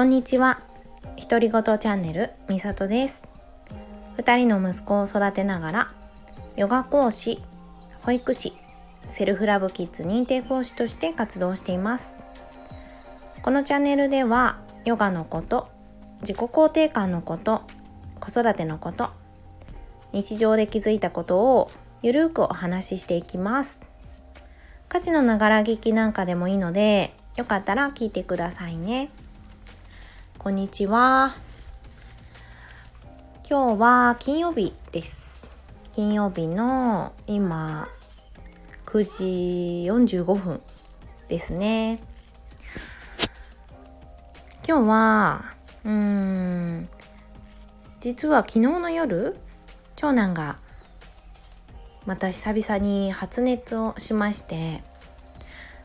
こんにちは。独り言チャンネルみさとです。2人の息子を育てながらヨガ講師保育士セルフラブキッズ認定講師として活動しています。このチャンネルではヨガのこと自己肯定感のこと子育てのこと日常で気づいたことをゆるくお話ししていきます。家事のながら聞きなんかでもいいのでよかったら聞いてくださいね。こんにちは。今日は金曜日です。金曜日の今9時45分ですね。今日はうーん実は昨日の夜長男がまた久々に発熱をしまして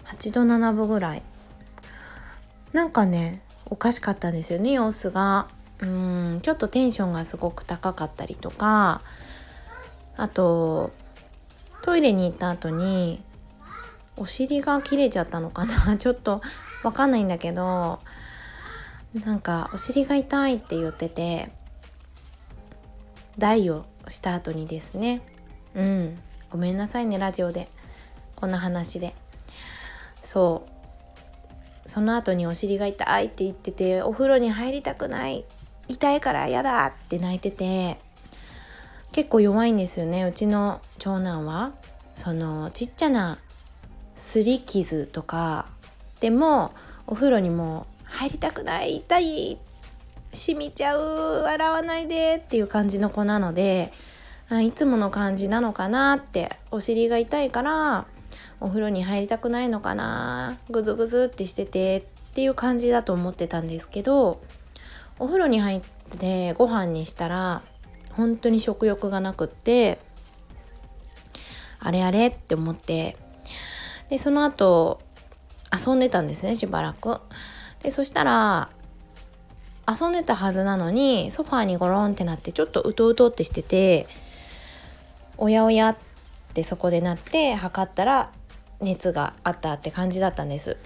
8度7分ぐらい。なんかねおかしかったんですよね様子が。うんちょっとテンションがすごく高かったりとか。あとトイレに行った後にお尻が切れちゃったのかな。ちょっとわかんないんだけどなんかお尻が痛いって言ってて台をした後にですね。うんごめんなさいねラジオで。こんな話で。そう。その後にお尻が痛いって言っててお風呂に入りたくない痛いから嫌だって泣いてて結構弱いんですよねうちの長男は。そのちっちゃなすり傷とかでもお風呂にも入りたくない痛い染みちゃう洗わないでっていう感じの子なのでいつもの感じなのかなってお尻が痛いからお風呂に入りたくないのかな？ぐずぐずってしててっていう感じだと思ってたんですけどお風呂に入ってご飯にしたら本当に食欲がなくってあれあれって思ってでその後遊んでたんですねしばらく。でそしたら遊んでたはずなのにソファーにゴロンってなってちょっとうとうとってしてておやおやってそこでなって測ったら熱があったって感じだったんです。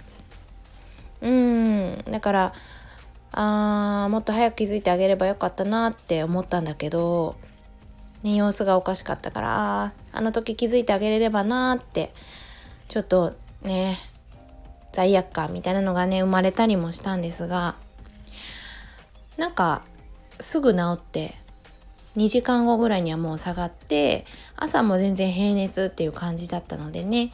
うん。だからあーもっと早く気づいてあげればよかったなって思ったんだけど、ね、様子がおかしかったからああの時気づいてあげれればなってちょっとね罪悪感みたいなのがね生まれたりもしたんですがなんかすぐ治って2時間後ぐらいにはもう下がって朝も全然平熱っていう感じだったのでね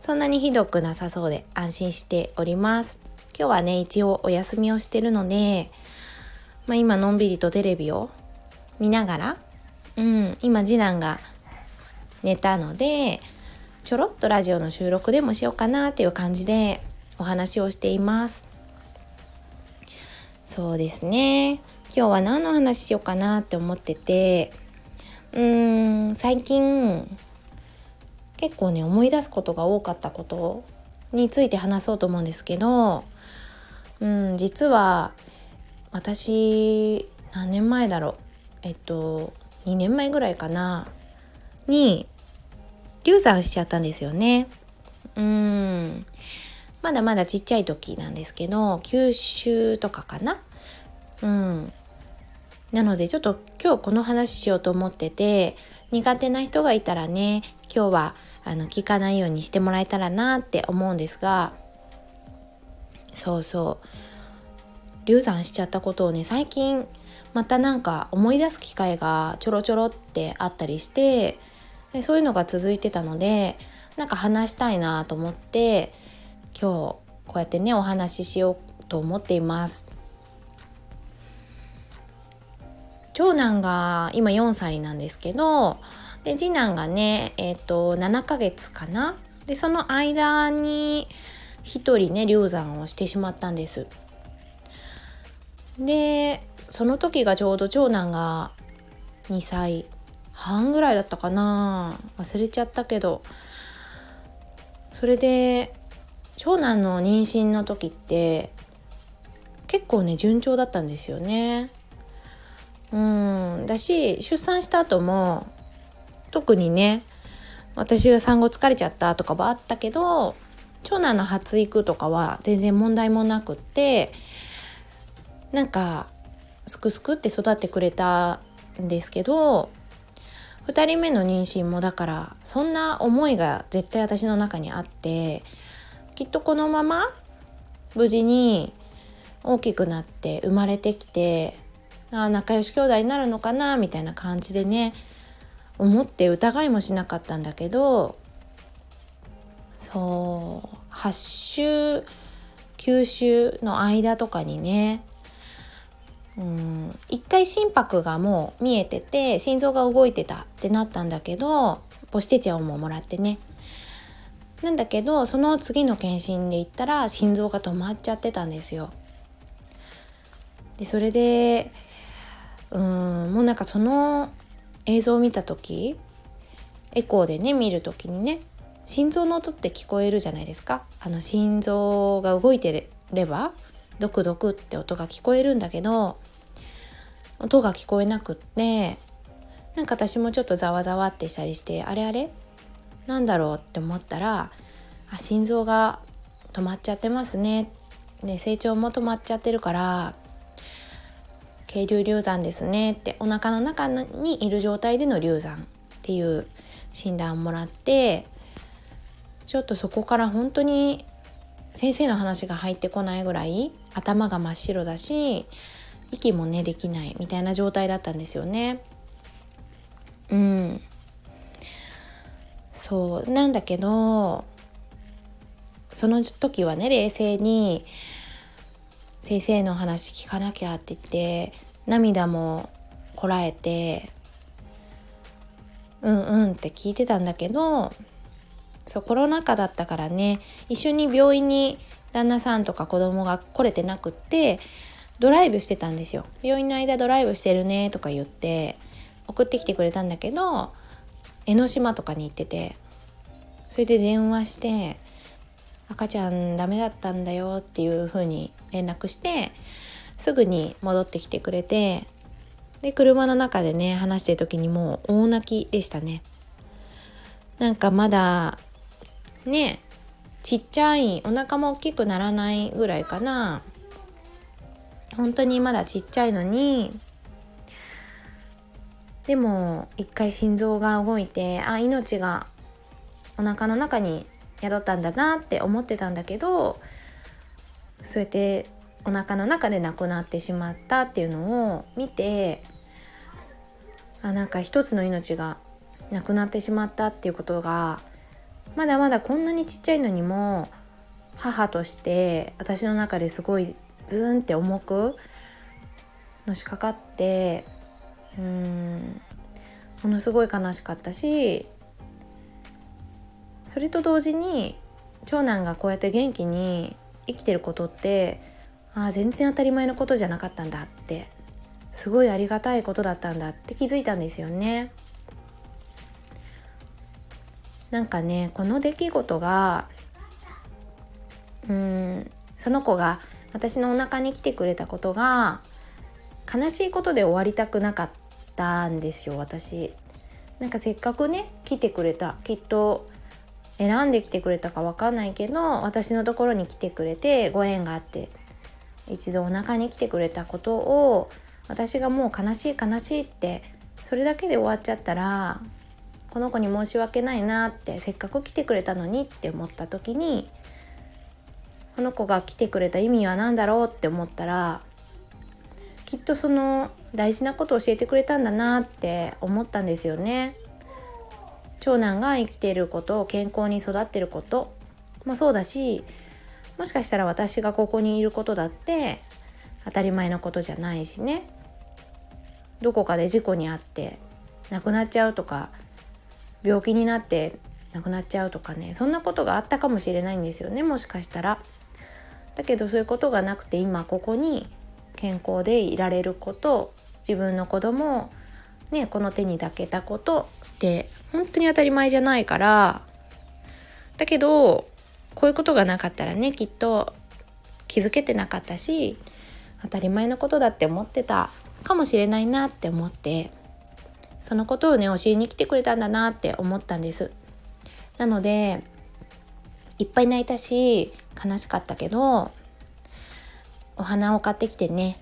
そんなにひどくなさそうで安心しております。今日はね一応お休みをしてるので、まあ、今のんびりとテレビを見ながらうん今次男が寝たのでちょろっとラジオの収録でもしようかなっていう感じでお話をしています。そうですね。今日は何の話しようかなって思っててうーん最近結構ね思い出すことが多かったことについて話そうと思うんですけどうん実は私何年前だろう。えっと2年前ぐらいかな。に流産しちゃったんですよね。うん。まだまだちっちゃい時なんですけど九州とかかな。うん。なのでちょっと今日この話しようと思ってて苦手な人がいたらね今日はあの聞かないようにしてもらえたらなって思うんですがそうそう流産しちゃったことをね最近またなんか思い出す機会がちょろちょろってあったりしてでそういうのが続いてたのでなんか話したいなと思って今日こうやってねお話ししようと思っています。長男が今4歳なんですけどで次男がねえっ、ー、と7ヶ月かな。でその間に1人ね流産をしてしまったんです。でその時がちょうど長男が2歳半ぐらいだったかな。忘れちゃったけど。それで長男の妊娠の時って結構ね順調だったんですよね。うん。だし出産した後も特にね私が産後疲れちゃったとかはあったけど長男の発育とかは全然問題もなくってなんかすくすくって育ってくれたんですけど2人目の妊娠もだからそんな思いが絶対私の中にあってきっとこのまま無事に大きくなって生まれてきてあ仲良し兄弟になるのかなみたいな感じでね思って疑いもしなかったんだけどそう8週9週の間とかにねうん一回心拍がもう見えてて心臓が動いてたってなったんだけど母子手帳ももらってねなんだけどその次の検診で言ったら心臓が止まっちゃってたんですよ。でそれでうんもうなんかその映像を見た時エコーでね見る時にね心臓の音って聞こえるじゃないですか。あの心臓が動いてればドクドクって音が聞こえるんだけど音が聞こえなくってなんか私もちょっとざわざわってしたりしてあれあれ？なんだろうって思ったらあ心臓が止まっちゃってますね。で成長も止まっちゃってるから渓流流産ですねってお腹の中にいる状態での流産っていう診断をもらってちょっとそこから本当に先生の話が入ってこないぐらい頭が真っ白だし息もねできないみたいな状態だったんですよね。うんそうなんだけどその時はね冷静に先生の話聞かなきゃって言って涙もこらえてうんうんって聞いてたんだけどそうコロナ禍だったからね一緒に病院に旦那さんとか子供が来れてなくってドライブしてたんですよ。病院の間ドライブしてるねとか言って送ってきてくれたんだけど江ノ島とかに行っててそれで電話して赤ちゃんダメだったんだよっていう風に連絡してすぐに戻ってきてくれてで車の中でね話してる時にもう大泣きでしたね。なんかまだねちっちゃいお腹も大きくならないぐらいかな。本当にまだちっちゃいのにでも一回心臓が動いてあ命がお腹の中に宿ったんだなって思ってたんだけどそうやってお腹の中で亡くなってしまったっていうのを見てあなんか一つの命が亡くなってしまったっていうことがまだまだこんなにちっちゃいのにも母として私の中ですごいズーンって重くのしかかってうーんものすごい悲しかったしそれと同時に長男がこうやって元気に生きてることってああ全然当たり前のことじゃなかったんだってすごいありがたいことだったんだって気づいたんですよね。なんかねこの出来事がうんその子が私のお腹に来てくれたことが悲しいことで終わりたくなかったんですよ私。なんかせっかくね来てくれたきっと選んできてくれたか分かんないけど私のところに来てくれてご縁があって一度お腹に来てくれたことを私がもう悲しい悲しいってそれだけで終わっちゃったらこの子に申し訳ないなってせっかく来てくれたのにって思った時にこの子が来てくれた意味は何だろうって思ったらきっとその大事なことを教えてくれたんだなって思ったんですよね。長男が生きていること健康に育ってること。もそうだしもしかしたら私がここにいることだって当たり前のことじゃないしね。どこかで事故に遭って亡くなっちゃうとか病気になって亡くなっちゃうとかね。そんなことがあったかもしれないんですよねもしかしたら。だけどそういうことがなくて今ここに健康でいられること自分の子供をねこの手に抱けたことって本当に当たり前じゃないから。だけどこういうことがなかったらねきっと気づけてなかったし当たり前のことだって思ってたかもしれないなって思ってそのことをね教えに来てくれたんだなって思ったんです。なのでいっぱい泣いたし悲しかったけどお花を買ってきてね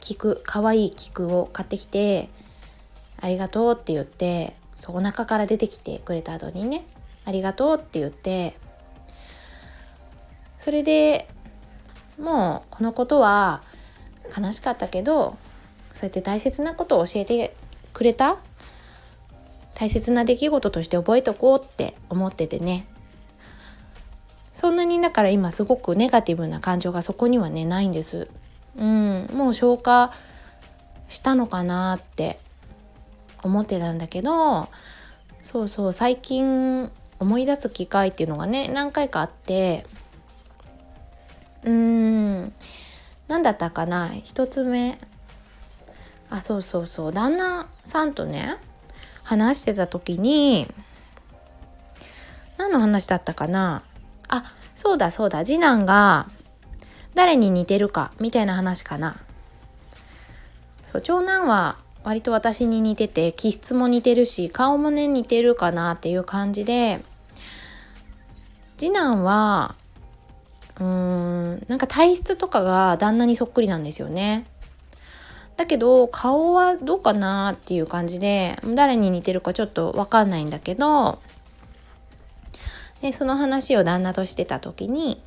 菊かわいい菊を買ってきて「ありがとう」って言ってそうお腹から出てきてくれた後にね「ありがとう」って言ってそれでもうこのことは悲しかったけどそうやって大切なことを教えてくれた大切な出来事として覚えとこうって思っててねそんなにだから今すごくネガティブな感情がそこにはねないんです。うん、もう消化したのかなって思ってたんだけどそうそう最近思い出す機会っていうのがね何回かあってうーん何だったかな一つ目。あそうそうそう旦那さんとね話してた時に何の話だったかなあそうだそうだ次男が誰に似てるかみたいな話かな。そう長男は割と私に似てて気質も似てるし顔もね似てるかなっていう感じで次男はうーんなんか体質とかが旦那にそっくりなんですよね。だけど顔はどうかなっていう感じで誰に似てるかちょっと分かんないんだけどでその話を旦那としてた時に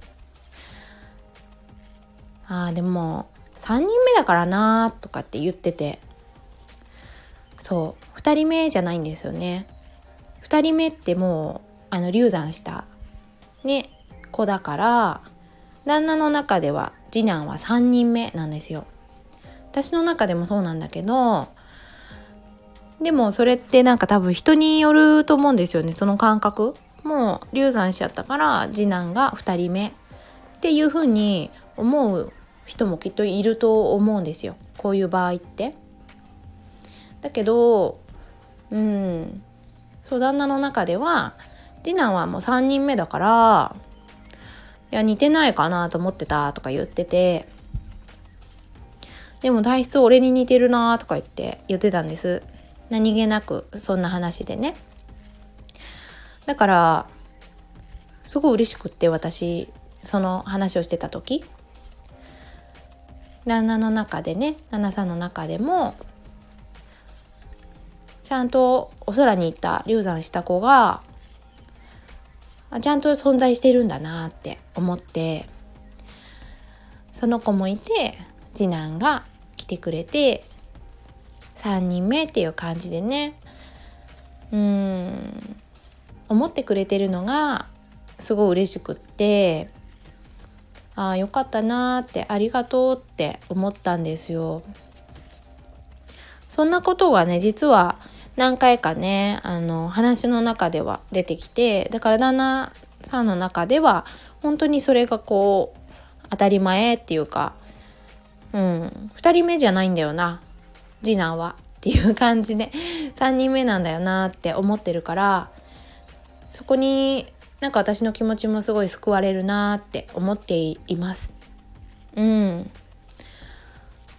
「ああでも3人目だからな」とかって言っててそう2人目じゃないんですよね。2人目ってもうあの流産したね子だから旦那の中では次男は3人目なんですよ。私の中でもそうなんだけどでもそれってなんか多分人によると思うんですよねその感覚もう流産しちゃったから次男が2人目っていう風に思う人もきっといると思うんですよこういう場合って。だけどうん。そう旦那の中では次男はもう3人目だからいや似てないかなと思ってたとか言っててでも体質俺に似てるなとか言って言ってたんです。何気なくそんな話でね。だからすごい嬉しくって私その話をしてた時。旦那の中でね旦那さんの中でもちゃんとお空に行った流産した子がちゃんと存在してるんだなって思ってその子もいて次男が来てくれて3人目っていう感じでねうん思ってくれてるのがすごい嬉しくってああよかったなーってありがとうって思ったんですよ。そんなことがね実は何回かねあの話の中では出てきてだから旦那さんの中では本当にそれがこう当たり前っていうかうん2人目じゃないんだよな次男はっていう感じで3人目なんだよなって思ってるからそこになんか私の気持ちもすごい救われるなって思っています。うん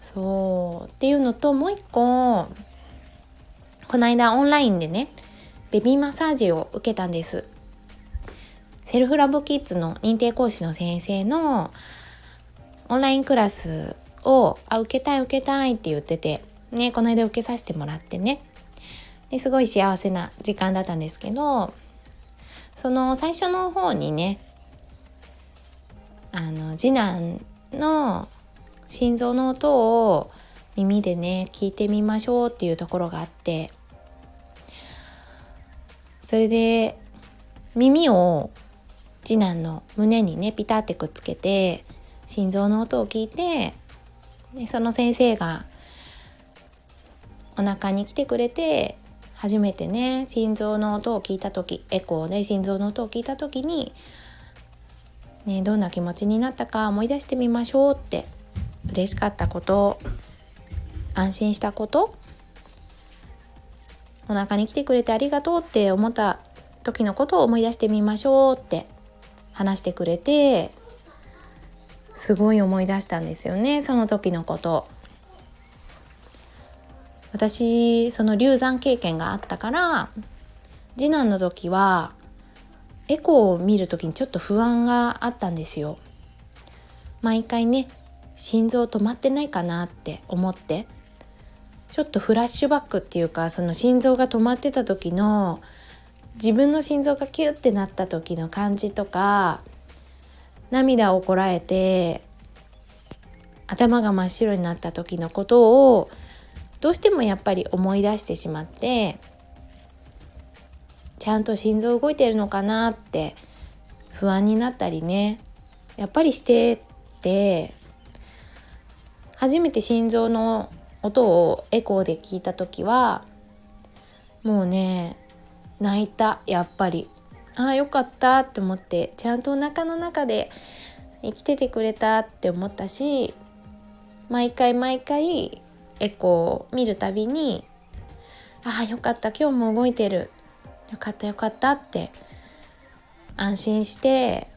そうっていうのともう一個この間オンラインでねベビーマッサージを受けたんです。セルフラブキッズの認定講師の先生のオンラインクラスをあ受けたい受けたいって言っててねこの間受けさせてもらってね。ですごい幸せな時間だったんですけどその最初の方にねあの次男の心臓の音を耳でね聞いてみましょうっていうところがあってそれで耳を次男の胸にねピタってくっつけて心臓の音を聞いてでその先生がお腹に来てくれて初めてね心臓の音を聞いた時エコーで心臓の音を聞いた時に、ね、どんな気持ちになったか思い出してみましょうって嬉しかったこと安心したことお腹に来てくれてありがとうって思った時のことを思い出してみましょうって話してくれてすごい思い出したんですよねその時のこと。私その流産経験があったから次男の時はエコーを見る時にちょっと不安があったんですよ。毎回ね心臓止まってないかなって思ってちょっとフラッシュバックっていうかその心臓が止まってた時の自分の心臓がキュッてなった時の感じとか涙をこらえて頭が真っ白になった時のことをどうしてもやっぱり思い出してしまってちゃんと心臓動いてるのかなって不安になったりねやっぱりしてて初めて心臓の音をエコーで聞いた時はもうね泣いたやっぱりああよかったって思ってちゃんとお腹の中で生きててくれたって思ったし毎回毎回エコー見るたびにああよかった今日も動いてるよかったよかったって安心して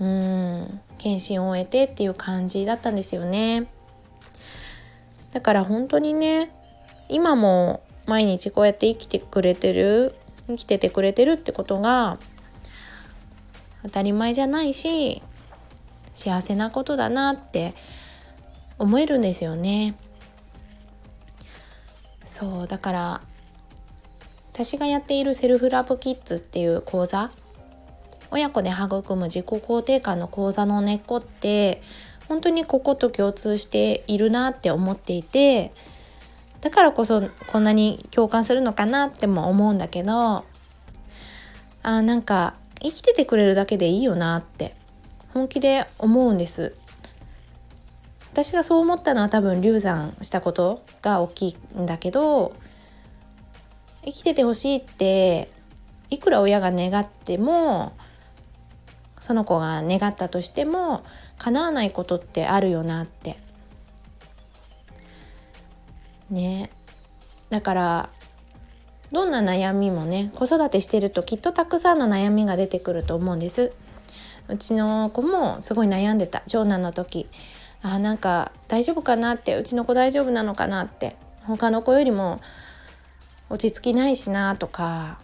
うん検診を終えてっていう感じだったんですよね。だから本当にね今も毎日こうやって生きてくれてる生きててくれてるってことが当たり前じゃないし幸せなことだなって思えるんですよね。そうだから私がやっているセルフラブキッズっていう講座親子で育む自己肯定感の講座の根っこって本当にここと共通しているなって思っていてだからこそこんなに共感するのかなっても思うんだけどあなんか生きててくれるだけでいいよなって本気で思うんです。私がそう思ったのは多分流産したことが大きいんだけど生きててほしいっていくら親が願ってもその子が願ったとしても叶わないことってあるよなって。ね。だからどんな悩みもね子育てしてるときっとたくさんの悩みが出てくると思うんです。うちの子もすごい悩んでた長男の時。あなんか大丈夫かなってうちの子大丈夫なのかなって。他の子よりも落ち着きないしなとか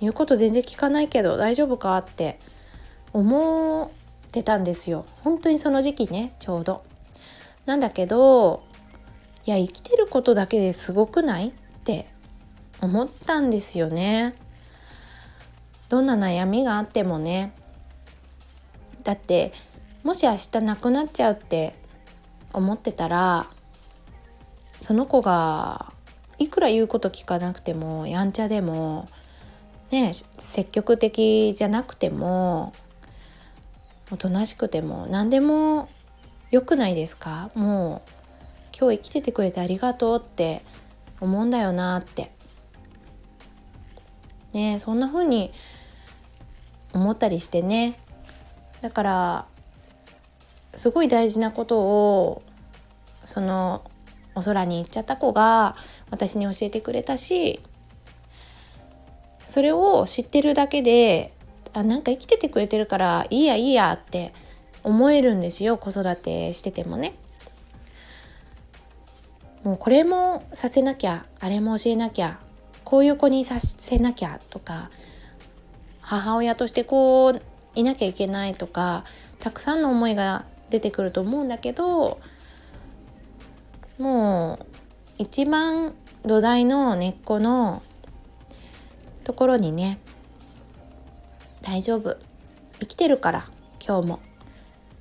言うこと全然聞かないけど大丈夫かって思ってたんですよ本当にその時期ねちょうど。なんだけどいや生きてることだけですごくない？って思ったんですよね。どんな悩みがあってもねだってもし明日亡くなっちゃうって思ってたらその子がいくら言うこと聞かなくてもやんちゃでもね積極的じゃなくてもおとなしくても何でも良くないですか？もう今日生きててくれてありがとうって思うんだよなって。ねそんな風に思ったりしてね。だからすごい大事なことをそのお空に行っちゃった子が私に教えてくれたしそれを知ってるだけであなんか生きててくれてるからいいやいいやって思えるんですよ子育てしててもね。もうこれもさせなきゃあれも教えなきゃこういう子にさせなきゃとか母親としてこういなきゃいけないとかたくさんの思いが出てくると思うんだけどもう一番土台の根っこのところにね大丈夫。生きてるから今日も。っ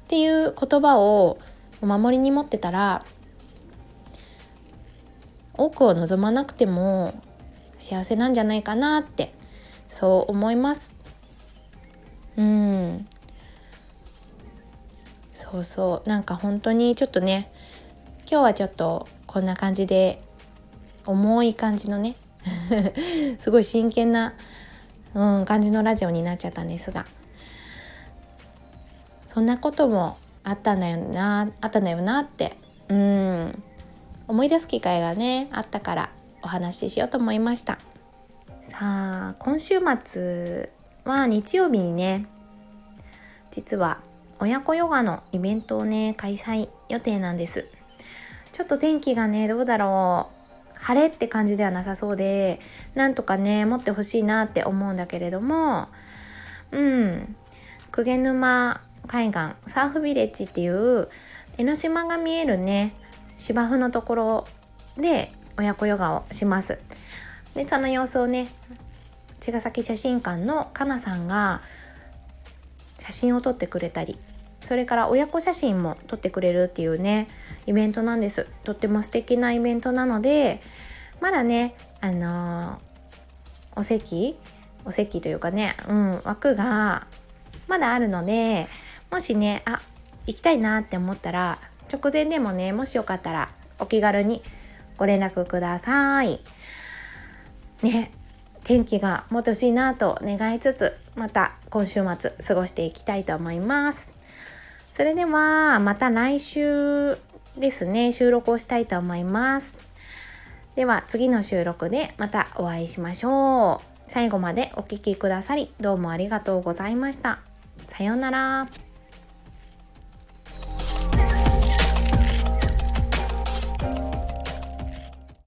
ていう言葉をお守りに持ってたら多くを望まなくても幸せなんじゃないかなってそう思います。うん。そうそう。なんか本当にちょっとね今日はちょっとこんな感じで重い感じのね すごい真剣なうん、感じのラジオになっちゃったんですが。そんなこともあったんだよなあったんだよなってうん思い出す機会がねあったからお話ししようと思いました。さあ今週末は日曜日にね実は親子ヨガのイベントをね開催予定なんです。ちょっと天気がねどうだろう。晴れって感じではなさそうでなんとかね持ってほしいなって思うんだけれどもうん。鵠沼海岸サーフビレッジっていう江ノ島が見えるね芝生のところで親子ヨガをします。でその様子をね茅ヶ崎写真館のかなさんが写真を撮ってくれたりそれから親子写真も撮ってくれるっていうねイベントなんですとっても素敵なイベントなのでまだねあのー、お席お席というかね、うん、枠がまだあるのでもしねあ行きたいなって思ったら直前でもねもしよかったらお気軽にご連絡ください。ね天気がもっと欲しいなと願いつつまた今週末過ごしていきたいと思います。それではまた来週ですね収録をしたいと思います。では次の収録でまたお会いしましょう。最後までお聴きくださりどうもありがとうございました。さようなら。